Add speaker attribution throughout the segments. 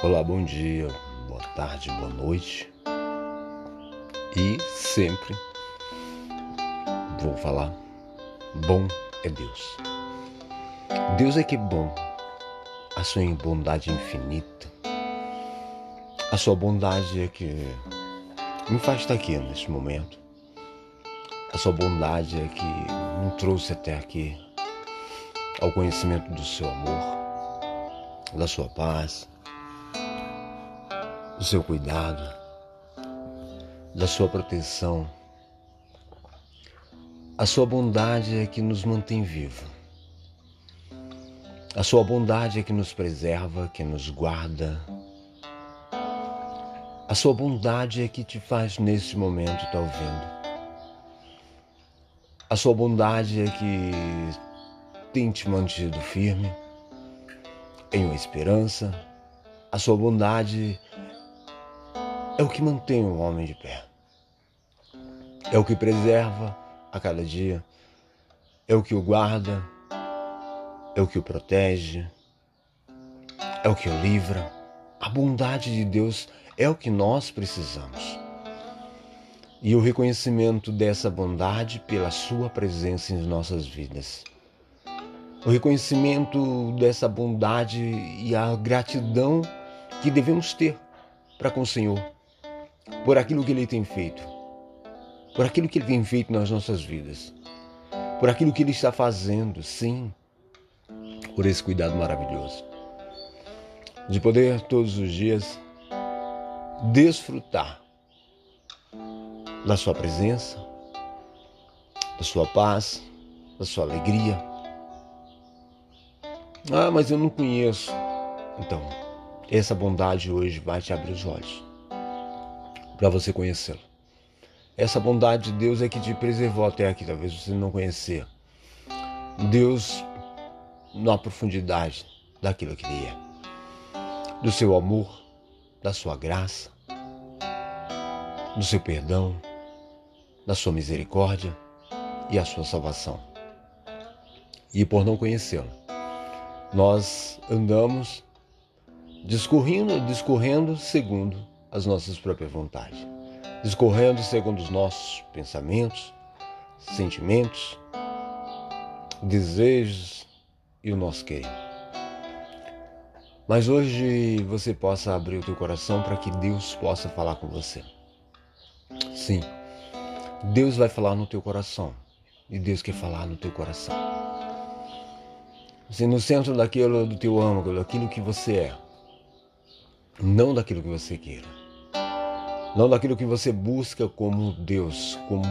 Speaker 1: Olá, bom dia, boa tarde, boa noite. E sempre vou falar: bom é Deus. Deus é que é bom, a sua bondade infinita, a sua bondade é que me faz estar aqui neste momento. A sua bondade é que me trouxe até aqui ao conhecimento do seu amor, da sua paz do seu cuidado, da sua proteção. A sua bondade é que nos mantém vivos. A sua bondade é que nos preserva, que nos guarda. A sua bondade é que te faz nesse momento estar ouvindo. A sua bondade é que tem te mantido firme em uma esperança. A sua bondade é o que mantém o homem de pé. É o que preserva a cada dia. É o que o guarda. É o que o protege. É o que o livra. A bondade de Deus é o que nós precisamos. E o reconhecimento dessa bondade pela Sua presença em nossas vidas. O reconhecimento dessa bondade e a gratidão que devemos ter para com o Senhor por aquilo que Ele tem feito, por aquilo que Ele tem feito nas nossas vidas, por aquilo que Ele está fazendo, sim, por esse cuidado maravilhoso. De poder todos os dias desfrutar da Sua presença, da Sua paz, da Sua alegria. Ah, mas eu não conheço. Então, essa bondade hoje vai te abrir os olhos para você conhecê-lo. Essa bondade de Deus é que te preservou até aqui, talvez você não conhecia. Deus na profundidade daquilo que Ele é, do seu amor, da sua graça, do seu perdão, da sua misericórdia e a sua salvação. E por não conhecê-lo, nós andamos discorrendo, discorrendo segundo as nossas próprias vontades, discorrendo segundo os nossos pensamentos, sentimentos, desejos e o nosso querer. Mas hoje você possa abrir o teu coração para que Deus possa falar com você. Sim, Deus vai falar no teu coração e Deus quer falar no teu coração. Se no centro daquilo do teu âmago, daquilo que você é, não daquilo que você queira não daquilo que você busca como Deus, como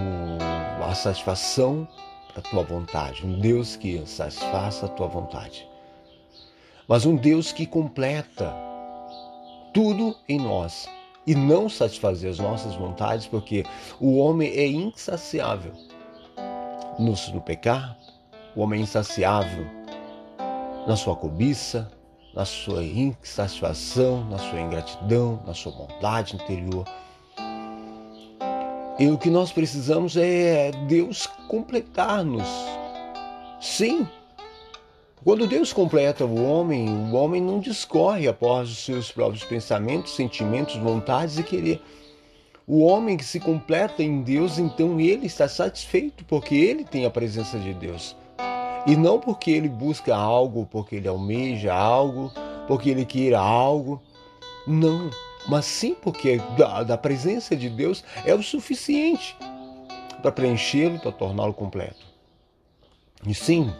Speaker 1: a satisfação para a tua vontade, um Deus que satisfaça a tua vontade, mas um Deus que completa tudo em nós e não satisfazer as nossas vontades, porque o homem é insaciável no, no pecar, o homem é insaciável na sua cobiça, na sua insatisfação, na sua ingratidão, na sua vontade interior. E o que nós precisamos é Deus completar-nos. Sim. Quando Deus completa o homem, o homem não discorre após os seus próprios pensamentos, sentimentos, vontades e querer. O homem que se completa em Deus, então ele está satisfeito porque ele tem a presença de Deus. E não porque ele busca algo, porque ele almeja algo, porque ele queira algo. Não mas sim porque da, da presença de Deus é o suficiente para preenchê-lo, para torná-lo completo. E sim,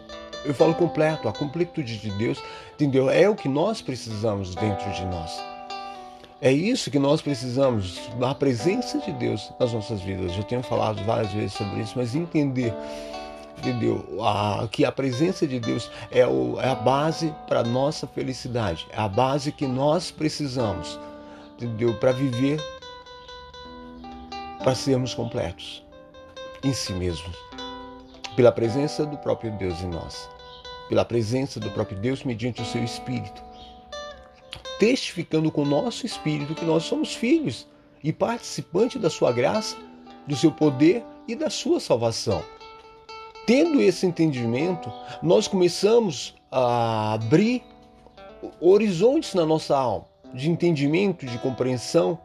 Speaker 1: eu falo completo, a completude de Deus, entendeu? É o que nós precisamos dentro de nós. É isso que nós precisamos, a presença de Deus nas nossas vidas. Eu tenho falado várias vezes sobre isso, mas entender, entendeu? A, que a presença de Deus é, o, é a base para a nossa felicidade, é a base que nós precisamos entendeu? Para viver, para sermos completos em si mesmos, pela presença do próprio Deus em nós, pela presença do próprio Deus mediante o seu Espírito, testificando com o nosso Espírito que nós somos filhos e participantes da sua graça, do seu poder e da sua salvação. Tendo esse entendimento, nós começamos a abrir horizontes na nossa alma de entendimento, de compreensão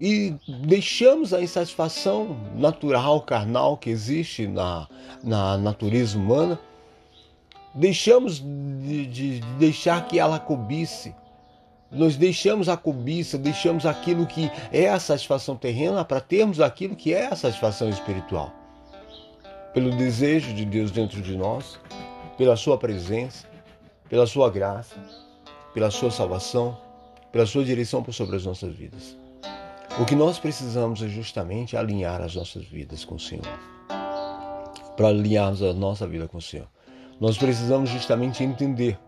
Speaker 1: e deixamos a insatisfação natural, carnal que existe na, na natureza humana, deixamos de, de deixar que ela cobice, nós deixamos a cobiça, deixamos aquilo que é a satisfação terrena para termos aquilo que é a satisfação espiritual. Pelo desejo de Deus dentro de nós, pela Sua presença, pela Sua graça, pela Sua salvação, pela Sua direção sobre as nossas vidas. O que nós precisamos é justamente alinhar as nossas vidas com o Senhor. Para alinharmos a nossa vida com o Senhor, nós precisamos justamente entender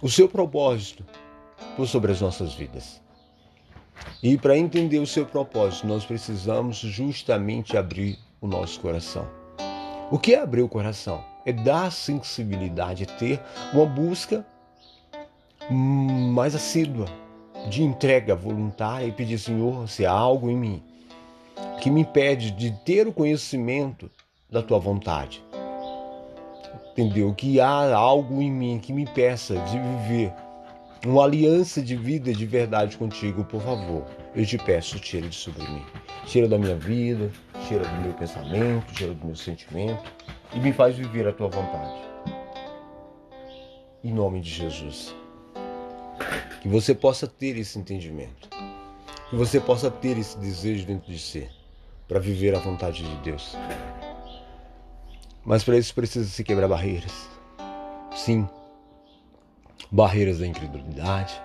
Speaker 1: o seu propósito por sobre as nossas vidas. E para entender o seu propósito, nós precisamos justamente abrir o nosso coração. O que é abrir o coração? É dar sensibilidade, é ter uma busca mais assídua de entrega voluntária e pedir, Senhor, se há algo em mim que me impede de ter o conhecimento da tua vontade. Entendeu? Que há algo em mim que me peça de viver uma aliança de vida de verdade contigo, por favor. Eu te peço, tira de sobre mim. Tira da minha vida, tira do meu pensamento, tira do meu sentimento e me faz viver a tua vontade. Em nome de Jesus. Que você possa ter esse entendimento. Que você possa ter esse desejo dentro de si para viver a vontade de Deus. Mas para isso precisa se quebrar barreiras. Sim, barreiras da incredulidade.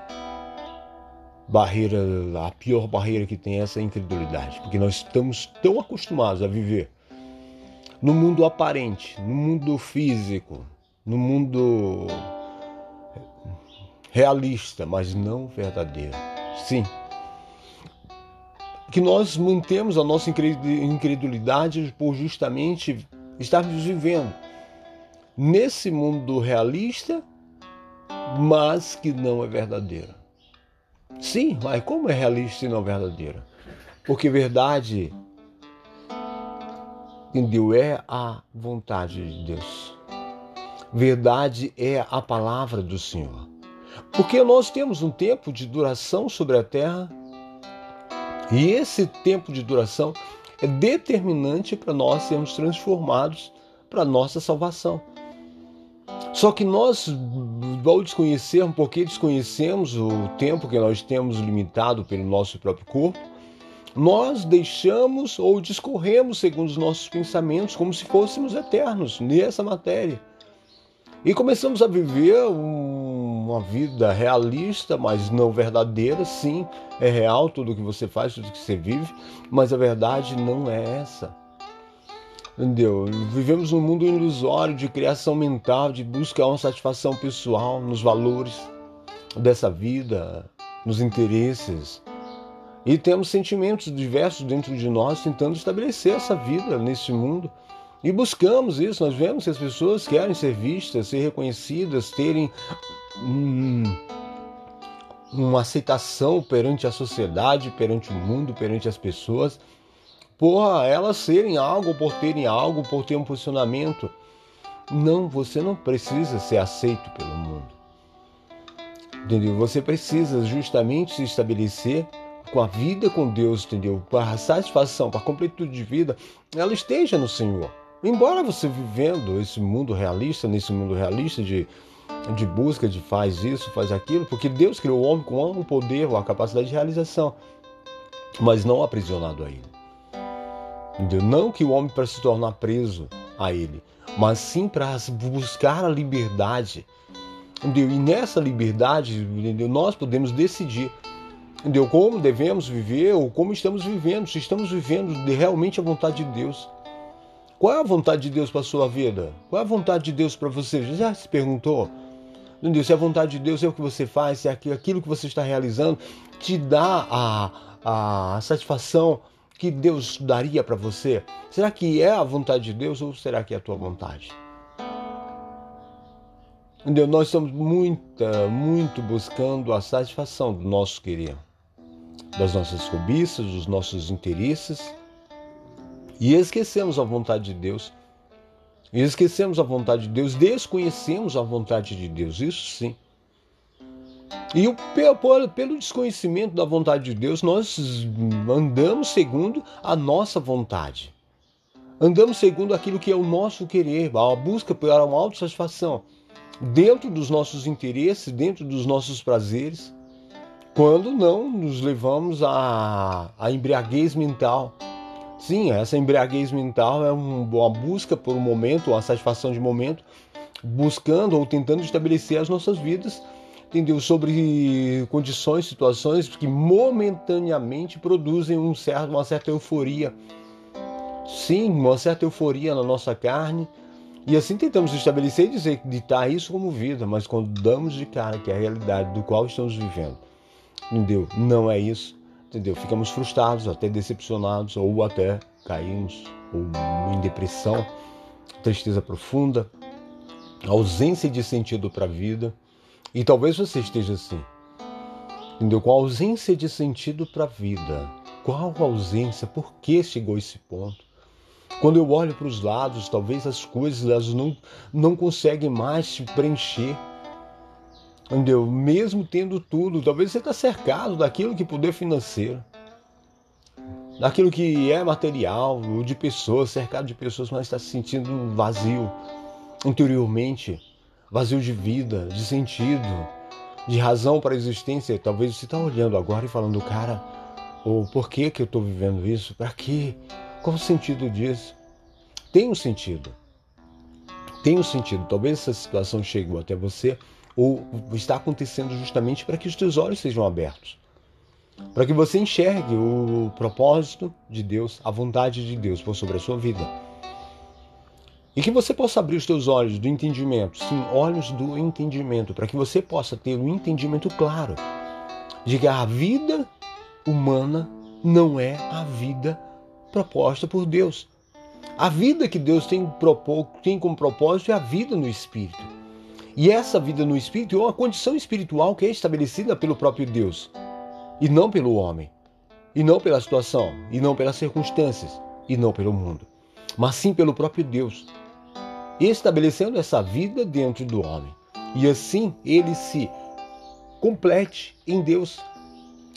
Speaker 1: Barreira, a pior barreira que tem é essa incredulidade, porque nós estamos tão acostumados a viver no mundo aparente, no mundo físico, no mundo realista, mas não verdadeiro. Sim. Que nós mantemos a nossa incredulidade por justamente estarmos vivendo nesse mundo realista mas que não é verdadeira. Sim, mas como é realista e não verdadeira? Porque verdade, entendeu? É a vontade de Deus. Verdade é a palavra do Senhor. Porque nós temos um tempo de duração sobre a terra e esse tempo de duração é determinante para nós sermos transformados para nossa salvação. Só que nós, ao desconhecermos, porque desconhecemos o tempo que nós temos limitado pelo nosso próprio corpo, nós deixamos ou discorremos segundo os nossos pensamentos como se fôssemos eternos nessa matéria. E começamos a viver uma vida realista, mas não verdadeira. Sim, é real tudo que você faz, tudo que você vive, mas a verdade não é essa. Entendeu? Vivemos num mundo ilusório de criação mental, de buscar uma satisfação pessoal nos valores dessa vida, nos interesses. E temos sentimentos diversos dentro de nós tentando estabelecer essa vida nesse mundo. E buscamos isso, nós vemos que as pessoas querem ser vistas, ser reconhecidas, terem hum, uma aceitação perante a sociedade, perante o mundo, perante as pessoas por elas serem algo, por terem algo, por ter um posicionamento. Não, você não precisa ser aceito pelo mundo. Entendeu? Você precisa justamente se estabelecer com a vida com Deus, entendeu? Para a satisfação, para a completude de vida, ela esteja no Senhor. Embora você vivendo esse mundo realista, nesse mundo realista de, de busca de faz isso, faz aquilo, porque Deus criou o homem com o poder, a capacidade de realização, mas não aprisionado a ele. Entendeu? Não que o homem para se tornar preso a ele, mas sim para buscar a liberdade. Entendeu? E nessa liberdade, entendeu? nós podemos decidir entendeu? como devemos viver ou como estamos vivendo, se estamos vivendo realmente a vontade de Deus. Qual é a vontade de Deus para a sua vida? Qual é a vontade de Deus para você? Já se perguntou? Entendeu? Se a vontade de Deus é o que você faz, se é aquilo que você está realizando te dá a, a satisfação que Deus daria para você? Será que é a vontade de Deus ou será que é a tua vontade? Nós estamos muito, muito buscando a satisfação do nosso querer, das nossas cobiças, dos nossos interesses e esquecemos a vontade de Deus. E esquecemos a vontade de Deus, desconhecemos a vontade de Deus, isso sim. E pelo desconhecimento da vontade de Deus, nós andamos segundo a nossa vontade. Andamos segundo aquilo que é o nosso querer, a busca por uma autossatisfação, dentro dos nossos interesses, dentro dos nossos prazeres, quando não nos levamos à, à embriaguez mental. Sim, essa embriaguez mental é uma busca por um momento, uma satisfação de momento, buscando ou tentando estabelecer as nossas vidas entendeu? Sobre condições, situações que momentaneamente produzem um certo, uma certa euforia. Sim, uma certa euforia na nossa carne. E assim tentamos estabelecer e dizer, ditar isso como vida, mas quando damos de cara que é a realidade do qual estamos vivendo, entendeu? Não é isso, entendeu? Ficamos frustrados, até decepcionados, ou até caímos ou em depressão, tristeza profunda, ausência de sentido para a vida. E talvez você esteja assim, entendeu? Com ausência de sentido para a vida. Qual ausência? Por que chegou a esse ponto? Quando eu olho para os lados, talvez as coisas elas não, não conseguem mais te preencher. Entendeu? Mesmo tendo tudo, talvez você está cercado daquilo que poder financeiro, daquilo que é material, de pessoas, cercado de pessoas, mas está se sentindo vazio interiormente vazio de vida, de sentido, de razão para a existência. Talvez você está olhando agora e falando, cara, o por que, que eu estou vivendo isso? Para quê? Qual o sentido disso? Tem um sentido. Tem um sentido. Talvez essa situação chegue até você ou está acontecendo justamente para que os teus olhos sejam abertos. Para que você enxergue o propósito de Deus, a vontade de Deus por sobre a sua vida. E que você possa abrir os teus olhos do entendimento, sim, olhos do entendimento, para que você possa ter um entendimento claro de que a vida humana não é a vida proposta por Deus. A vida que Deus tem, tem como propósito é a vida no Espírito. E essa vida no Espírito é uma condição espiritual que é estabelecida pelo próprio Deus, e não pelo homem, e não pela situação, e não pelas circunstâncias, e não pelo mundo, mas sim pelo próprio Deus estabelecendo essa vida dentro do homem. E assim ele se complete em Deus.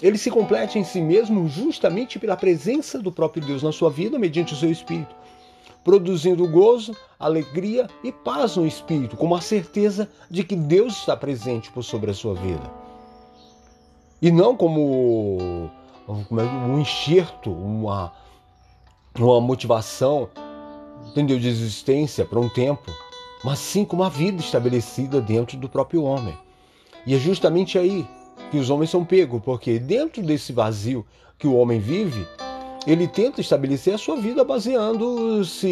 Speaker 1: Ele se complete em si mesmo justamente pela presença do próprio Deus na sua vida mediante o seu espírito, produzindo gozo, alegria e paz no espírito, com a certeza de que Deus está presente por sobre a sua vida. E não como um enxerto, uma, uma motivação entendeu, de existência para um tempo, mas sim com uma vida estabelecida dentro do próprio homem. E é justamente aí que os homens são pegos, porque dentro desse vazio que o homem vive, ele tenta estabelecer a sua vida baseando-se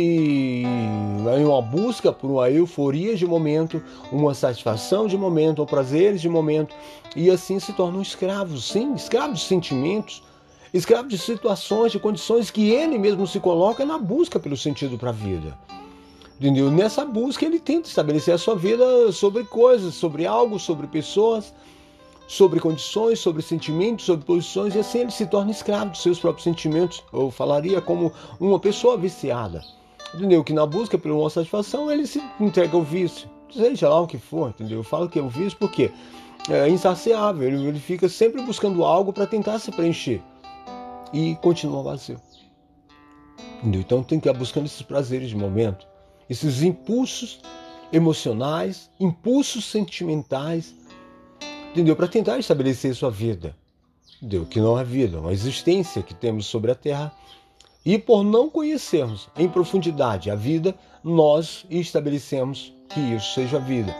Speaker 1: em uma busca por uma euforia de momento, uma satisfação de momento, ou prazeres de momento, e assim se tornam escravos, sim, escravos de sentimentos, escravo de situações, de condições que ele mesmo se coloca na busca pelo sentido para a vida. Entendeu? Nessa busca ele tenta estabelecer a sua vida sobre coisas, sobre algo, sobre pessoas, sobre condições, sobre sentimentos, sobre posições, e assim ele se torna escravo dos seus próprios sentimentos. Eu falaria como uma pessoa viciada. Entendeu? Que na busca por uma satisfação ele se entrega ao vício. Seja lá o que for, entendeu? Eu falo que é o vício porque é insaciável, ele, ele fica sempre buscando algo para tentar se preencher e continua vazio. Entendeu? Então tem que ir buscando esses prazeres de momento, esses impulsos emocionais, impulsos sentimentais, entendeu? Para tentar estabelecer sua vida, entendeu? Que não é vida, é uma existência que temos sobre a Terra. E por não conhecermos em profundidade a vida, nós estabelecemos que isso seja vida.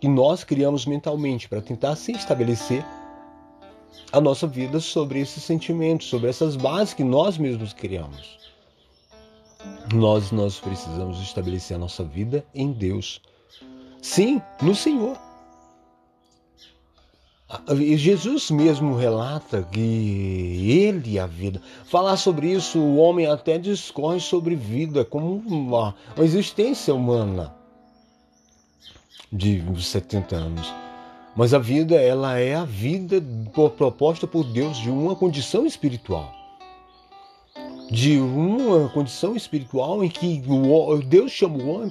Speaker 1: Que nós criamos mentalmente para tentar se estabelecer a nossa vida sobre esses sentimentos, sobre essas bases que nós mesmos criamos. Nós, nós precisamos estabelecer a nossa vida em Deus. Sim, no Senhor. Jesus mesmo relata que ele a vida. Falar sobre isso, o homem até discorre sobre vida como uma, uma existência humana de 70 anos. Mas a vida, ela é a vida proposta por Deus de uma condição espiritual. De uma condição espiritual em que Deus chama o homem